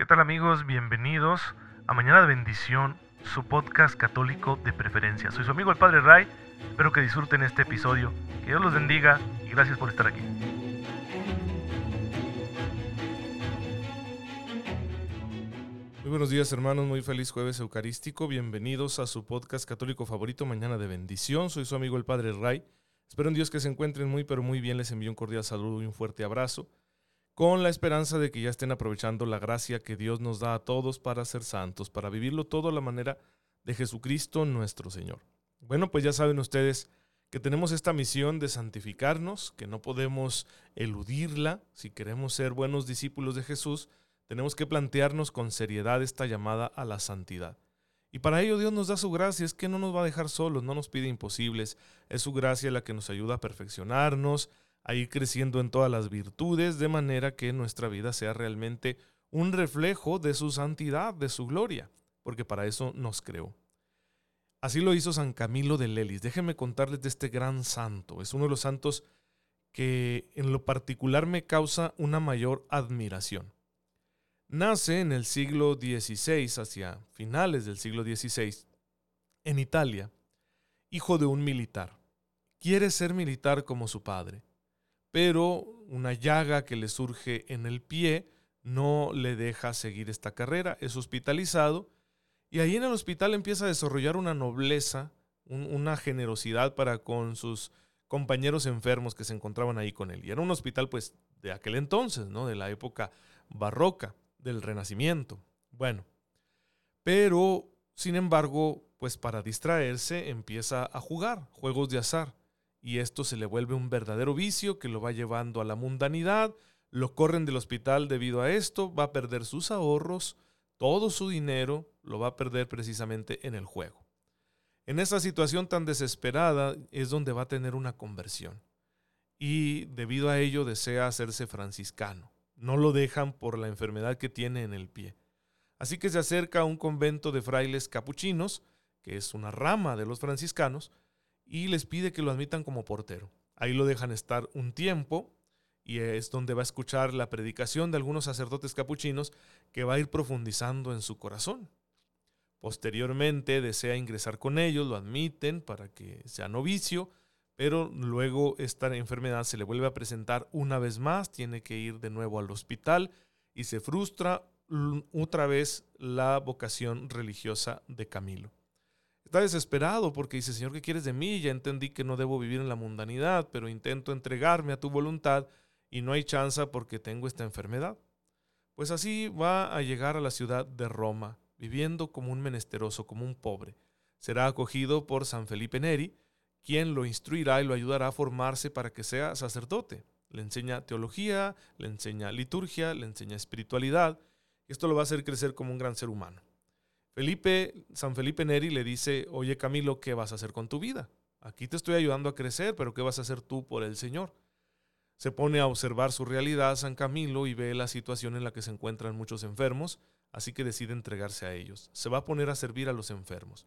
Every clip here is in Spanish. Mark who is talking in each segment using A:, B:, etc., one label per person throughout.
A: ¿Qué tal amigos? Bienvenidos a Mañana de Bendición, su podcast católico de preferencia. Soy su amigo el Padre Ray, espero que disfruten este episodio, que Dios los bendiga y gracias por estar aquí.
B: Muy buenos días hermanos, muy feliz jueves eucarístico, bienvenidos a su podcast católico favorito Mañana de Bendición, soy su amigo el Padre Ray. Espero en Dios que se encuentren muy pero muy bien, les envío un cordial saludo y un fuerte abrazo con la esperanza de que ya estén aprovechando la gracia que Dios nos da a todos para ser santos, para vivirlo todo a la manera de Jesucristo nuestro Señor. Bueno, pues ya saben ustedes que tenemos esta misión de santificarnos, que no podemos eludirla. Si queremos ser buenos discípulos de Jesús, tenemos que plantearnos con seriedad esta llamada a la santidad. Y para ello Dios nos da su gracia, es que no nos va a dejar solos, no nos pide imposibles, es su gracia la que nos ayuda a perfeccionarnos, a ir creciendo en todas las virtudes, de manera que nuestra vida sea realmente un reflejo de su santidad, de su gloria, porque para eso nos creó. Así lo hizo San Camilo de Lelis. Déjenme contarles de este gran santo. Es uno de los santos que en lo particular me causa una mayor admiración. Nace en el siglo XVI, hacia finales del siglo XVI, en Italia, hijo de un militar. Quiere ser militar como su padre pero una llaga que le surge en el pie no le deja seguir esta carrera, es hospitalizado y ahí en el hospital empieza a desarrollar una nobleza, una generosidad para con sus compañeros enfermos que se encontraban ahí con él. Y era un hospital pues de aquel entonces, ¿no? De la época barroca, del Renacimiento. Bueno, pero sin embargo, pues para distraerse empieza a jugar juegos de azar y esto se le vuelve un verdadero vicio que lo va llevando a la mundanidad, lo corren del hospital debido a esto, va a perder sus ahorros, todo su dinero lo va a perder precisamente en el juego. En esa situación tan desesperada es donde va a tener una conversión y debido a ello desea hacerse franciscano. No lo dejan por la enfermedad que tiene en el pie. Así que se acerca a un convento de frailes capuchinos, que es una rama de los franciscanos, y les pide que lo admitan como portero. Ahí lo dejan estar un tiempo y es donde va a escuchar la predicación de algunos sacerdotes capuchinos que va a ir profundizando en su corazón. Posteriormente desea ingresar con ellos, lo admiten para que sea novicio, pero luego esta enfermedad se le vuelve a presentar una vez más, tiene que ir de nuevo al hospital y se frustra otra vez la vocación religiosa de Camilo. Está desesperado porque dice, Señor, ¿qué quieres de mí? Ya entendí que no debo vivir en la mundanidad, pero intento entregarme a tu voluntad y no hay chance porque tengo esta enfermedad. Pues así va a llegar a la ciudad de Roma, viviendo como un menesteroso, como un pobre. Será acogido por San Felipe Neri, quien lo instruirá y lo ayudará a formarse para que sea sacerdote. Le enseña teología, le enseña liturgia, le enseña espiritualidad. Esto lo va a hacer crecer como un gran ser humano. Felipe, San Felipe Neri le dice, oye Camilo, ¿qué vas a hacer con tu vida? Aquí te estoy ayudando a crecer, pero ¿qué vas a hacer tú por el Señor? Se pone a observar su realidad San Camilo y ve la situación en la que se encuentran muchos enfermos, así que decide entregarse a ellos. Se va a poner a servir a los enfermos.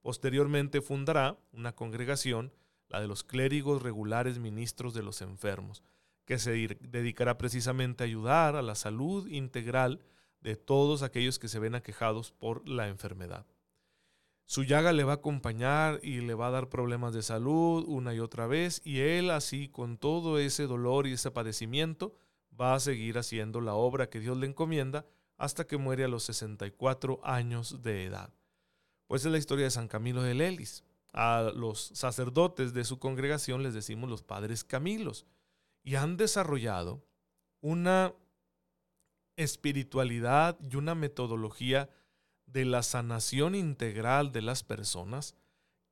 B: Posteriormente fundará una congregación, la de los clérigos regulares ministros de los enfermos, que se dedicará precisamente a ayudar a la salud integral de todos aquellos que se ven aquejados por la enfermedad. Su llaga le va a acompañar y le va a dar problemas de salud una y otra vez y él así con todo ese dolor y ese padecimiento va a seguir haciendo la obra que Dios le encomienda hasta que muere a los 64 años de edad. Pues es la historia de San Camilo de Lelis. A los sacerdotes de su congregación les decimos los padres Camilos y han desarrollado una espiritualidad y una metodología de la sanación integral de las personas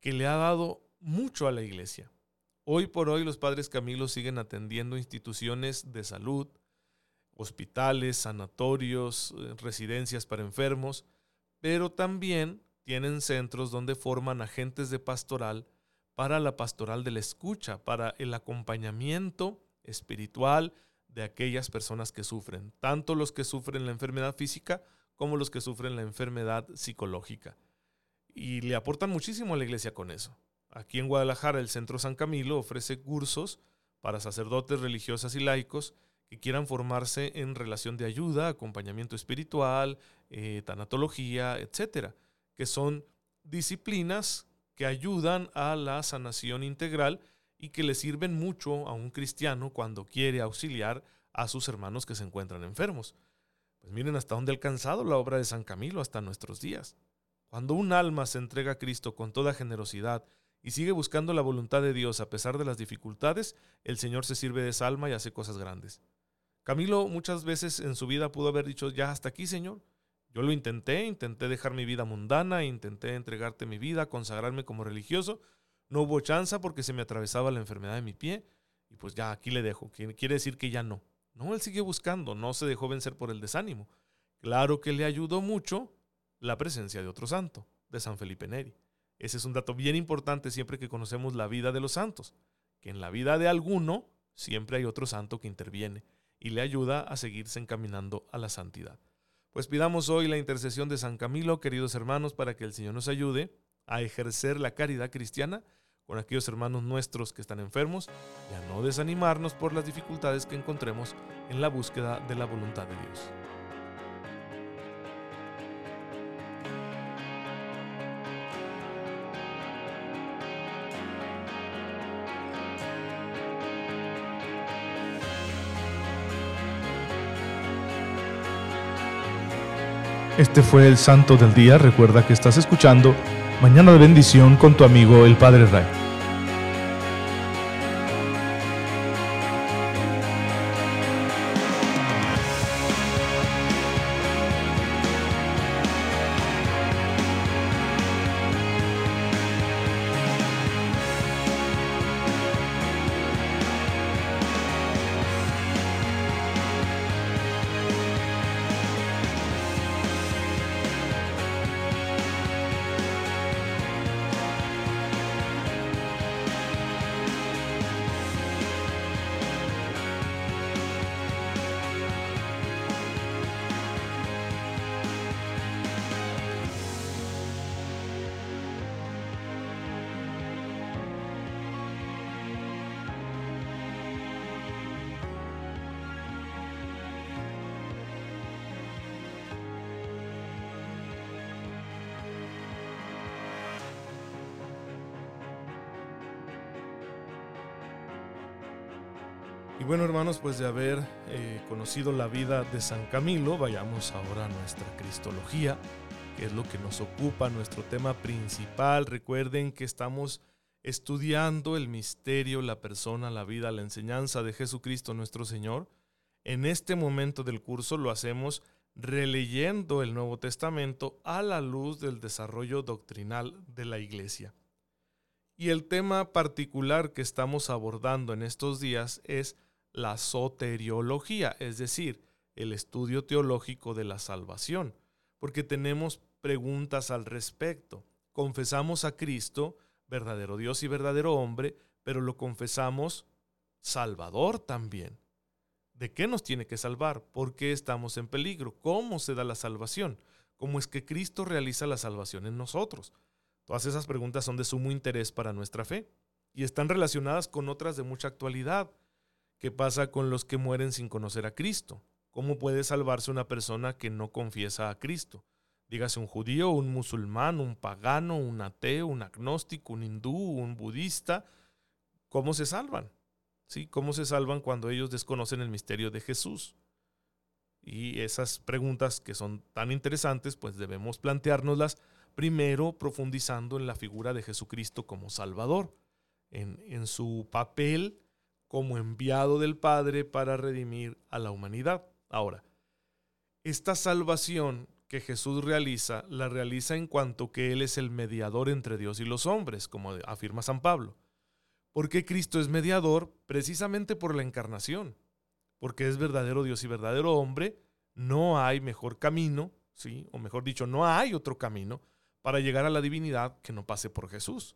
B: que le ha dado mucho a la iglesia. Hoy por hoy los padres Camilos siguen atendiendo instituciones de salud, hospitales, sanatorios, eh, residencias para enfermos, pero también tienen centros donde forman agentes de pastoral para la pastoral de la escucha, para el acompañamiento espiritual de aquellas personas que sufren, tanto los que sufren la enfermedad física como los que sufren la enfermedad psicológica. Y le aportan muchísimo a la iglesia con eso. Aquí en Guadalajara el Centro San Camilo ofrece cursos para sacerdotes religiosas y laicos que quieran formarse en relación de ayuda, acompañamiento espiritual, eh, tanatología, etcétera, que son disciplinas que ayudan a la sanación integral y que le sirven mucho a un cristiano cuando quiere auxiliar a sus hermanos que se encuentran enfermos. Pues miren hasta dónde ha alcanzado la obra de San Camilo hasta nuestros días. Cuando un alma se entrega a Cristo con toda generosidad y sigue buscando la voluntad de Dios a pesar de las dificultades, el Señor se sirve de esa alma y hace cosas grandes. Camilo muchas veces en su vida pudo haber dicho, ya hasta aquí, Señor. Yo lo intenté, intenté dejar mi vida mundana, intenté entregarte mi vida, consagrarme como religioso. No hubo chance porque se me atravesaba la enfermedad de mi pie y pues ya aquí le dejo. Quiere decir que ya no. No, él siguió buscando, no se dejó vencer por el desánimo. Claro que le ayudó mucho la presencia de otro santo, de San Felipe Neri. Ese es un dato bien importante siempre que conocemos la vida de los santos, que en la vida de alguno siempre hay otro santo que interviene y le ayuda a seguirse encaminando a la santidad. Pues pidamos hoy la intercesión de San Camilo, queridos hermanos, para que el Señor nos ayude a ejercer la caridad cristiana con aquellos hermanos nuestros que están enfermos y a no desanimarnos por las dificultades que encontremos en la búsqueda de la voluntad de Dios.
A: Este fue el Santo del Día. Recuerda que estás escuchando Mañana de Bendición con tu amigo el Padre Ray.
B: Bueno hermanos, pues de haber eh, conocido la vida de San Camilo, vayamos ahora a nuestra Cristología, que es lo que nos ocupa, nuestro tema principal. Recuerden que estamos estudiando el misterio, la persona, la vida, la enseñanza de Jesucristo nuestro Señor. En este momento del curso lo hacemos releyendo el Nuevo Testamento a la luz del desarrollo doctrinal de la Iglesia. Y el tema particular que estamos abordando en estos días es la soteriología, es decir, el estudio teológico de la salvación, porque tenemos preguntas al respecto. Confesamos a Cristo, verdadero Dios y verdadero hombre, pero lo confesamos Salvador también. ¿De qué nos tiene que salvar? ¿Por qué estamos en peligro? ¿Cómo se da la salvación? ¿Cómo es que Cristo realiza la salvación en nosotros? Todas esas preguntas son de sumo interés para nuestra fe y están relacionadas con otras de mucha actualidad. ¿Qué pasa con los que mueren sin conocer a Cristo? ¿Cómo puede salvarse una persona que no confiesa a Cristo? Dígase un judío, un musulmán, un pagano, un ateo, un agnóstico, un hindú, un budista. ¿Cómo se salvan? ¿Sí? ¿Cómo se salvan cuando ellos desconocen el misterio de Jesús? Y esas preguntas que son tan interesantes, pues debemos planteárnoslas primero profundizando en la figura de Jesucristo como Salvador, en, en su papel como enviado del Padre para redimir a la humanidad. Ahora, esta salvación que Jesús realiza, la realiza en cuanto que Él es el mediador entre Dios y los hombres, como afirma San Pablo. ¿Por qué Cristo es mediador? Precisamente por la encarnación. Porque es verdadero Dios y verdadero hombre, no hay mejor camino, ¿sí? o mejor dicho, no hay otro camino para llegar a la divinidad que no pase por Jesús.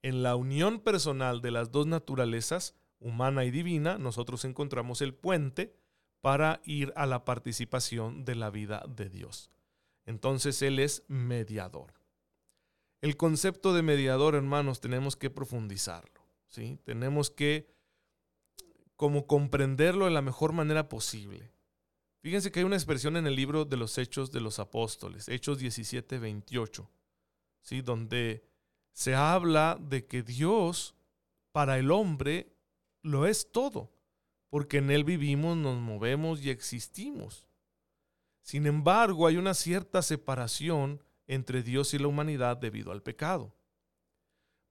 B: En la unión personal de las dos naturalezas, humana y divina, nosotros encontramos el puente para ir a la participación de la vida de Dios. Entonces Él es mediador. El concepto de mediador, hermanos, tenemos que profundizarlo. ¿sí? Tenemos que como comprenderlo de la mejor manera posible. Fíjense que hay una expresión en el libro de los Hechos de los Apóstoles, Hechos 17, 28, ¿sí? donde se habla de que Dios para el hombre lo es todo, porque en Él vivimos, nos movemos y existimos. Sin embargo, hay una cierta separación entre Dios y la humanidad debido al pecado.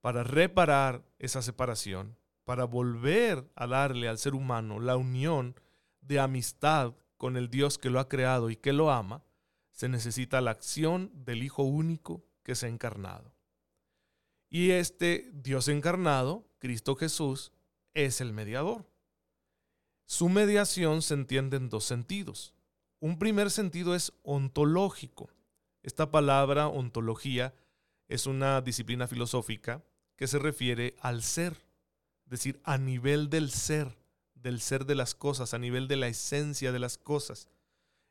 B: Para reparar esa separación, para volver a darle al ser humano la unión de amistad con el Dios que lo ha creado y que lo ama, se necesita la acción del Hijo único que se ha encarnado. Y este Dios encarnado, Cristo Jesús, es el mediador. Su mediación se entiende en dos sentidos. Un primer sentido es ontológico. Esta palabra ontología es una disciplina filosófica que se refiere al ser, es decir, a nivel del ser, del ser de las cosas, a nivel de la esencia de las cosas.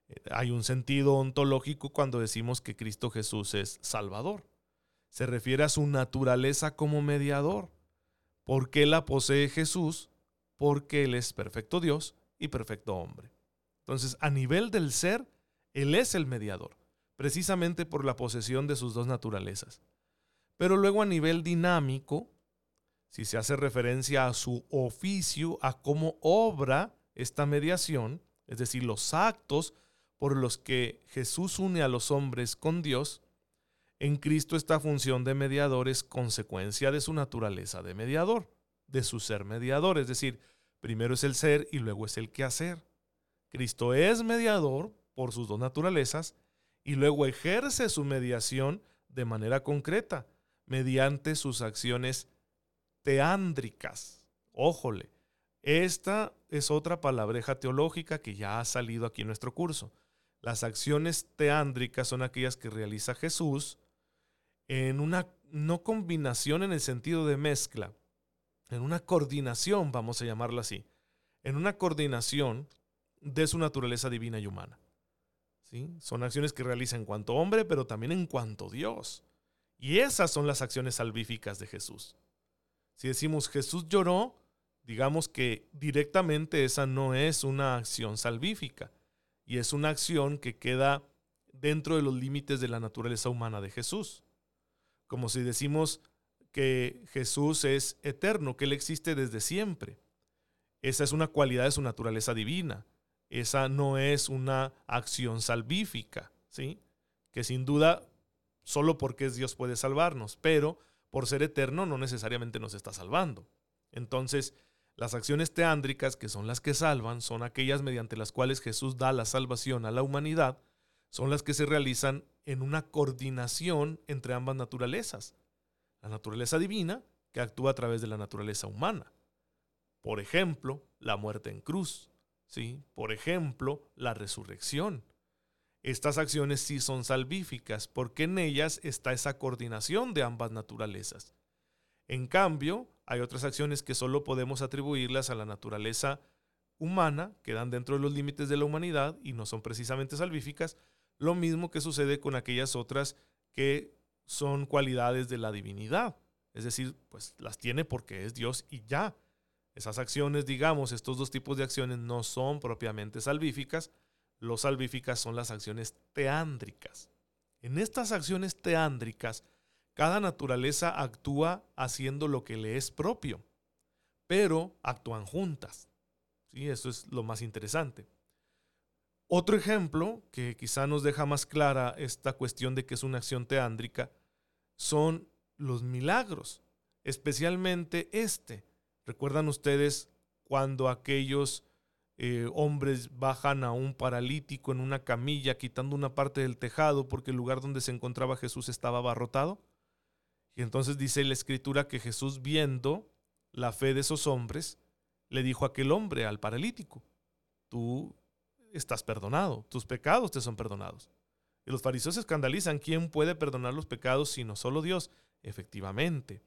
B: Eh, hay un sentido ontológico cuando decimos que Cristo Jesús es Salvador. Se refiere a su naturaleza como mediador. ¿Por qué la posee Jesús? Porque Él es perfecto Dios y perfecto hombre. Entonces, a nivel del ser, Él es el mediador, precisamente por la posesión de sus dos naturalezas. Pero luego a nivel dinámico, si se hace referencia a su oficio, a cómo obra esta mediación, es decir, los actos por los que Jesús une a los hombres con Dios, en Cristo esta función de mediador es consecuencia de su naturaleza de mediador, de su ser mediador, es decir, primero es el ser y luego es el que hacer. Cristo es mediador por sus dos naturalezas y luego ejerce su mediación de manera concreta, mediante sus acciones teándricas. Ójole, esta es otra palabreja teológica que ya ha salido aquí en nuestro curso. Las acciones teándricas son aquellas que realiza Jesús en una no combinación en el sentido de mezcla, en una coordinación, vamos a llamarla así, en una coordinación de su naturaleza divina y humana. ¿Sí? Son acciones que realiza en cuanto hombre, pero también en cuanto Dios. Y esas son las acciones salvíficas de Jesús. Si decimos Jesús lloró, digamos que directamente esa no es una acción salvífica y es una acción que queda dentro de los límites de la naturaleza humana de Jesús. Como si decimos que Jesús es eterno, que Él existe desde siempre. Esa es una cualidad de su naturaleza divina. Esa no es una acción salvífica, ¿sí? Que sin duda, solo porque es Dios puede salvarnos, pero por ser eterno no necesariamente nos está salvando. Entonces, las acciones teándricas, que son las que salvan, son aquellas mediante las cuales Jesús da la salvación a la humanidad, son las que se realizan en una coordinación entre ambas naturalezas. La naturaleza divina, que actúa a través de la naturaleza humana. Por ejemplo, la muerte en cruz, ¿sí? Por ejemplo, la resurrección. Estas acciones sí son salvíficas porque en ellas está esa coordinación de ambas naturalezas. En cambio, hay otras acciones que solo podemos atribuirlas a la naturaleza humana, que dan dentro de los límites de la humanidad y no son precisamente salvíficas, lo mismo que sucede con aquellas otras que son cualidades de la divinidad. Es decir, pues las tiene porque es Dios y ya. Esas acciones, digamos, estos dos tipos de acciones no son propiamente salvíficas. Los salvíficas son las acciones teándricas. En estas acciones teándricas, cada naturaleza actúa haciendo lo que le es propio, pero actúan juntas. ¿Sí? Eso es lo más interesante. Otro ejemplo que quizá nos deja más clara esta cuestión de que es una acción teándrica son los milagros, especialmente este, ¿Recuerdan ustedes cuando aquellos eh, hombres bajan a un paralítico en una camilla quitando una parte del tejado porque el lugar donde se encontraba Jesús estaba abarrotado? Y entonces dice la escritura que Jesús viendo la fe de esos hombres, le dijo a aquel hombre, al paralítico, tú estás perdonado, tus pecados te son perdonados. Y los fariseos se escandalizan, ¿quién puede perdonar los pecados sino solo Dios? Efectivamente,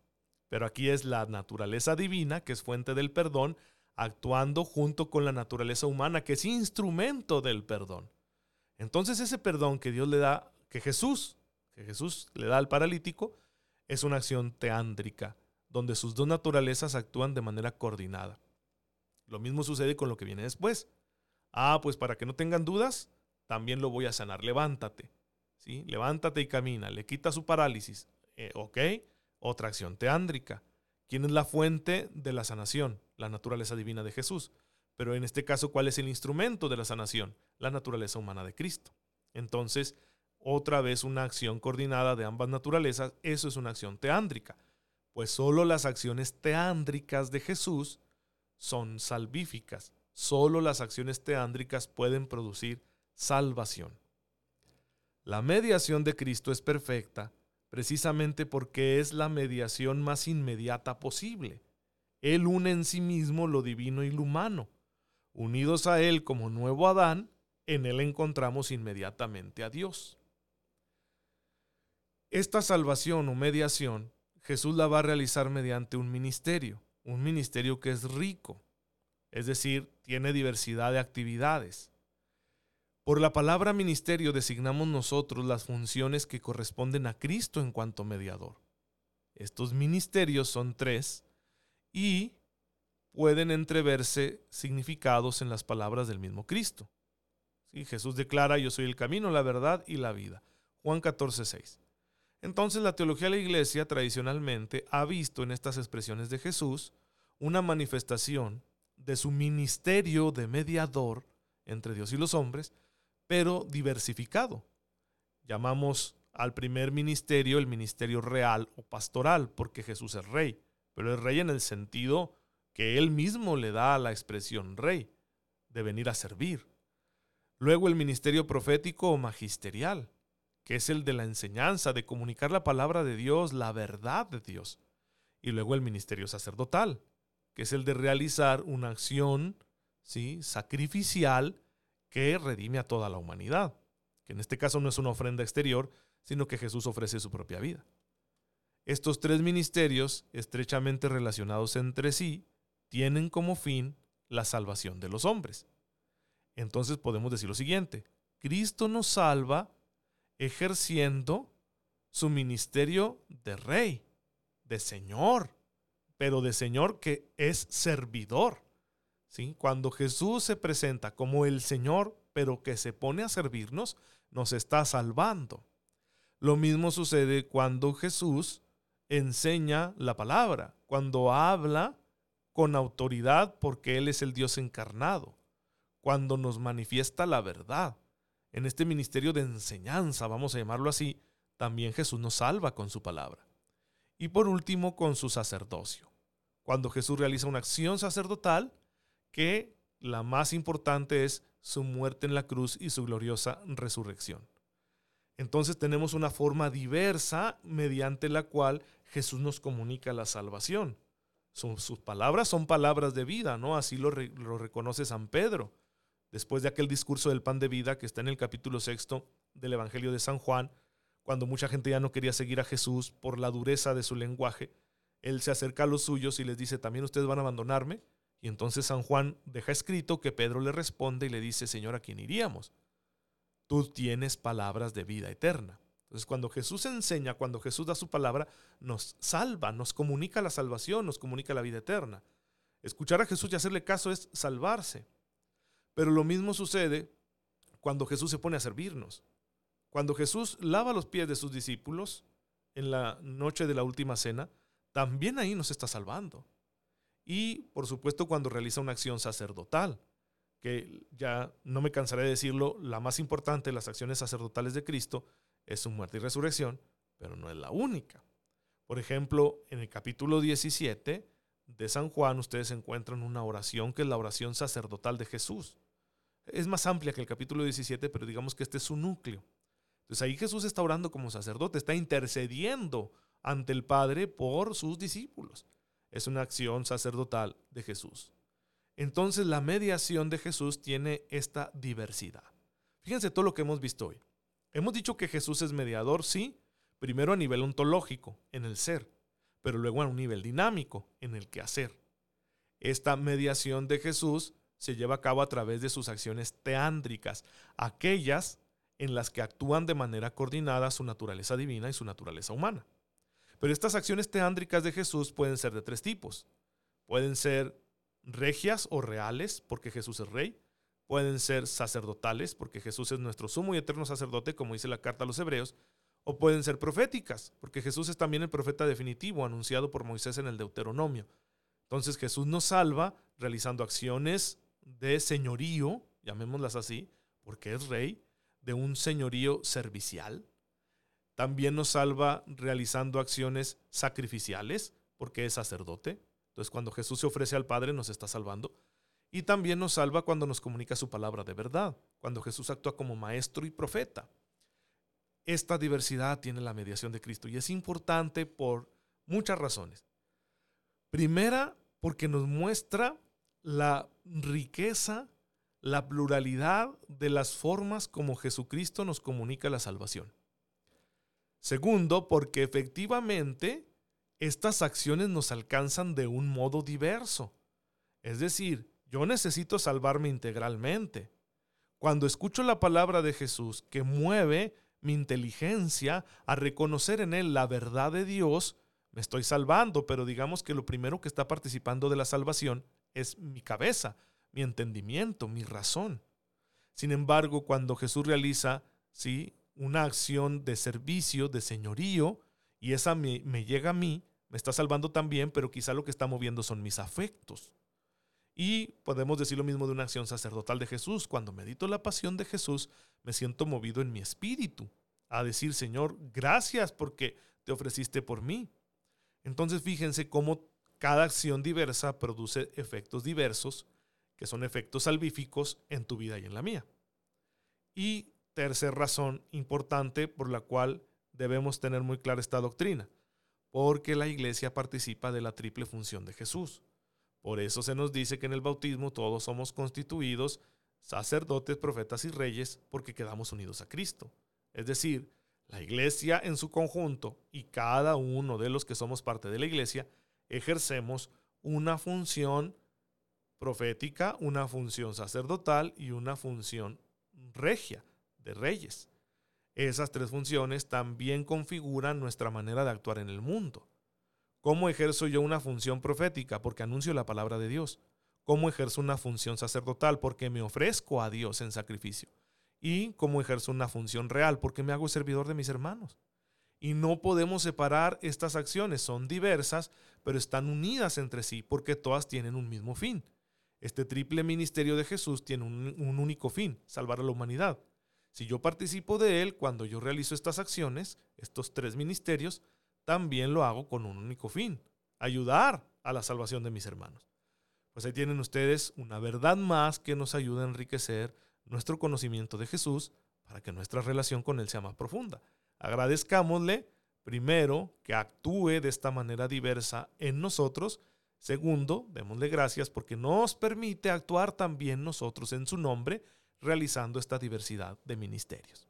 B: pero aquí es la naturaleza divina, que es fuente del perdón, actuando junto con la naturaleza humana, que es instrumento del perdón. Entonces ese perdón que Dios le da, que Jesús, que Jesús le da al paralítico, es una acción teándrica, donde sus dos naturalezas actúan de manera coordinada. Lo mismo sucede con lo que viene después. Ah, pues para que no tengan dudas, también lo voy a sanar. Levántate. ¿sí? Levántate y camina. Le quita su parálisis. Eh, ¿Ok? Otra acción teándrica. ¿Quién es la fuente de la sanación? La naturaleza divina de Jesús. Pero en este caso, ¿cuál es el instrumento de la sanación? La naturaleza humana de Cristo. Entonces, otra vez una acción coordinada de ambas naturalezas, eso es una acción teándrica. Pues solo las acciones teándricas de Jesús son salvíficas. Solo las acciones teándricas pueden producir salvación. La mediación de Cristo es perfecta precisamente porque es la mediación más inmediata posible. Él une en sí mismo lo divino y lo humano. Unidos a Él como nuevo Adán, en Él encontramos inmediatamente a Dios. Esta salvación o mediación, Jesús la va a realizar mediante un ministerio, un ministerio que es rico, es decir, tiene diversidad de actividades. Por la palabra ministerio designamos nosotros las funciones que corresponden a Cristo en cuanto mediador. Estos ministerios son tres y pueden entreverse significados en las palabras del mismo Cristo. Jesús declara, yo soy el camino, la verdad y la vida. Juan 14, 6. Entonces la teología de la iglesia tradicionalmente ha visto en estas expresiones de Jesús una manifestación de su ministerio de mediador entre Dios y los hombres, pero diversificado. Llamamos al primer ministerio el ministerio real o pastoral, porque Jesús es rey, pero es rey en el sentido que él mismo le da a la expresión rey, de venir a servir. Luego el ministerio profético o magisterial, que es el de la enseñanza, de comunicar la palabra de Dios, la verdad de Dios. Y luego el ministerio sacerdotal, que es el de realizar una acción ¿sí? sacrificial que redime a toda la humanidad, que en este caso no es una ofrenda exterior, sino que Jesús ofrece su propia vida. Estos tres ministerios, estrechamente relacionados entre sí, tienen como fin la salvación de los hombres. Entonces podemos decir lo siguiente, Cristo nos salva ejerciendo su ministerio de rey, de señor, pero de señor que es servidor. Cuando Jesús se presenta como el Señor, pero que se pone a servirnos, nos está salvando. Lo mismo sucede cuando Jesús enseña la palabra, cuando habla con autoridad porque Él es el Dios encarnado, cuando nos manifiesta la verdad. En este ministerio de enseñanza, vamos a llamarlo así, también Jesús nos salva con su palabra. Y por último, con su sacerdocio. Cuando Jesús realiza una acción sacerdotal, que la más importante es su muerte en la cruz y su gloriosa resurrección. Entonces tenemos una forma diversa mediante la cual Jesús nos comunica la salvación. Sus, palabras son palabras de vida, ¿no? Así lo, lo, reconoce San Pedro. Después de aquel discurso del pan de vida que está en el capítulo sexto del Evangelio de San Juan, cuando mucha gente ya no quería seguir a Jesús por la dureza de su lenguaje, él se acerca a los suyos y les dice, ¿también ustedes van a abandonarme? Y entonces San Juan deja escrito que Pedro le responde y le dice, Señor, ¿a quién iríamos? Tú tienes palabras de vida eterna. Entonces cuando Jesús enseña, cuando Jesús da su palabra, nos salva, nos comunica la salvación, nos comunica la vida eterna. Escuchar a Jesús y hacerle caso es salvarse. Pero lo mismo sucede cuando Jesús se pone a servirnos. Cuando Jesús lava los pies de sus discípulos en la noche de la última cena, también ahí nos está salvando. Y por supuesto cuando realiza una acción sacerdotal, que ya no me cansaré de decirlo, la más importante de las acciones sacerdotales de Cristo es su muerte y resurrección, pero no es la única. Por ejemplo, en el capítulo 17 de San Juan ustedes encuentran una oración que es la oración sacerdotal de Jesús. Es más amplia que el capítulo 17, pero digamos que este es su núcleo. Entonces ahí Jesús está orando como sacerdote, está intercediendo ante el Padre por sus discípulos es una acción sacerdotal de Jesús. Entonces la mediación de Jesús tiene esta diversidad. Fíjense todo lo que hemos visto hoy. Hemos dicho que Jesús es mediador, sí, primero a nivel ontológico, en el ser, pero luego a un nivel dinámico, en el quehacer. Esta mediación de Jesús se lleva a cabo a través de sus acciones teándricas, aquellas en las que actúan de manera coordinada su naturaleza divina y su naturaleza humana. Pero estas acciones teándricas de Jesús pueden ser de tres tipos. Pueden ser regias o reales, porque Jesús es rey. Pueden ser sacerdotales, porque Jesús es nuestro sumo y eterno sacerdote, como dice la carta a los hebreos. O pueden ser proféticas, porque Jesús es también el profeta definitivo anunciado por Moisés en el Deuteronomio. Entonces Jesús nos salva realizando acciones de señorío, llamémoslas así, porque es rey, de un señorío servicial. También nos salva realizando acciones sacrificiales, porque es sacerdote. Entonces cuando Jesús se ofrece al Padre nos está salvando. Y también nos salva cuando nos comunica su palabra de verdad, cuando Jesús actúa como maestro y profeta. Esta diversidad tiene la mediación de Cristo y es importante por muchas razones. Primera, porque nos muestra la riqueza, la pluralidad de las formas como Jesucristo nos comunica la salvación. Segundo, porque efectivamente estas acciones nos alcanzan de un modo diverso. Es decir, yo necesito salvarme integralmente. Cuando escucho la palabra de Jesús que mueve mi inteligencia a reconocer en él la verdad de Dios, me estoy salvando, pero digamos que lo primero que está participando de la salvación es mi cabeza, mi entendimiento, mi razón. Sin embargo, cuando Jesús realiza, sí, una acción de servicio, de señorío, y esa me, me llega a mí, me está salvando también, pero quizá lo que está moviendo son mis afectos. Y podemos decir lo mismo de una acción sacerdotal de Jesús. Cuando medito la pasión de Jesús, me siento movido en mi espíritu a decir, Señor, gracias porque te ofreciste por mí. Entonces fíjense cómo cada acción diversa produce efectos diversos, que son efectos salvíficos en tu vida y en la mía. Y tercera razón importante por la cual debemos tener muy clara esta doctrina, porque la iglesia participa de la triple función de Jesús. Por eso se nos dice que en el bautismo todos somos constituidos sacerdotes, profetas y reyes porque quedamos unidos a Cristo. Es decir, la iglesia en su conjunto y cada uno de los que somos parte de la iglesia ejercemos una función profética, una función sacerdotal y una función regia de reyes. Esas tres funciones también configuran nuestra manera de actuar en el mundo. ¿Cómo ejerzo yo una función profética? Porque anuncio la palabra de Dios. ¿Cómo ejerzo una función sacerdotal? Porque me ofrezco a Dios en sacrificio. ¿Y cómo ejerzo una función real? Porque me hago servidor de mis hermanos. Y no podemos separar estas acciones, son diversas, pero están unidas entre sí porque todas tienen un mismo fin. Este triple ministerio de Jesús tiene un, un, único fin, salvar a la humanidad. Si yo participo de él cuando yo realizo estas acciones, estos tres ministerios, también lo hago con un único fin, ayudar a la salvación de mis hermanos. Pues ahí tienen ustedes una verdad más que nos ayuda a enriquecer nuestro conocimiento de Jesús para que nuestra relación con Él sea más profunda. Agradezcámosle, primero, que actúe de esta manera diversa en nosotros. Segundo, démosle gracias porque nos permite actuar también nosotros en su nombre, realizando esta diversidad de ministerios.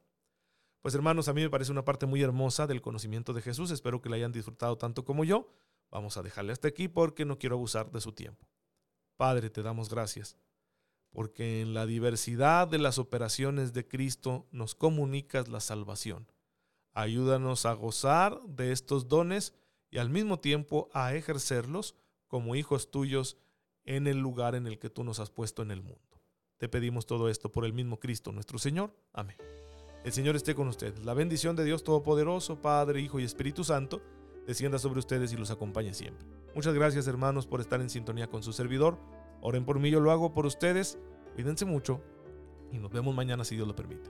B: Pues hermanos, a mí me parece una parte muy hermosa del conocimiento de Jesús. Espero que la hayan disfrutado tanto como yo. Vamos a dejarle hasta aquí porque no quiero abusar de su tiempo. Padre, te damos gracias porque en la diversidad de las operaciones de Cristo nos comunicas la salvación. Ayúdanos a gozar de estos dones y al mismo tiempo a ejercerlos como hijos tuyos en el lugar en el que tú nos has puesto en el mundo. Te pedimos todo esto por el mismo Cristo nuestro Señor. Amén. El Señor esté con ustedes. La bendición de Dios Todopoderoso, Padre, Hijo y Espíritu Santo, descienda sobre ustedes y los acompañe siempre. Muchas gracias hermanos por estar en sintonía con su servidor. Oren por mí, yo lo hago por ustedes. Cuídense mucho y nos vemos mañana si Dios lo permite.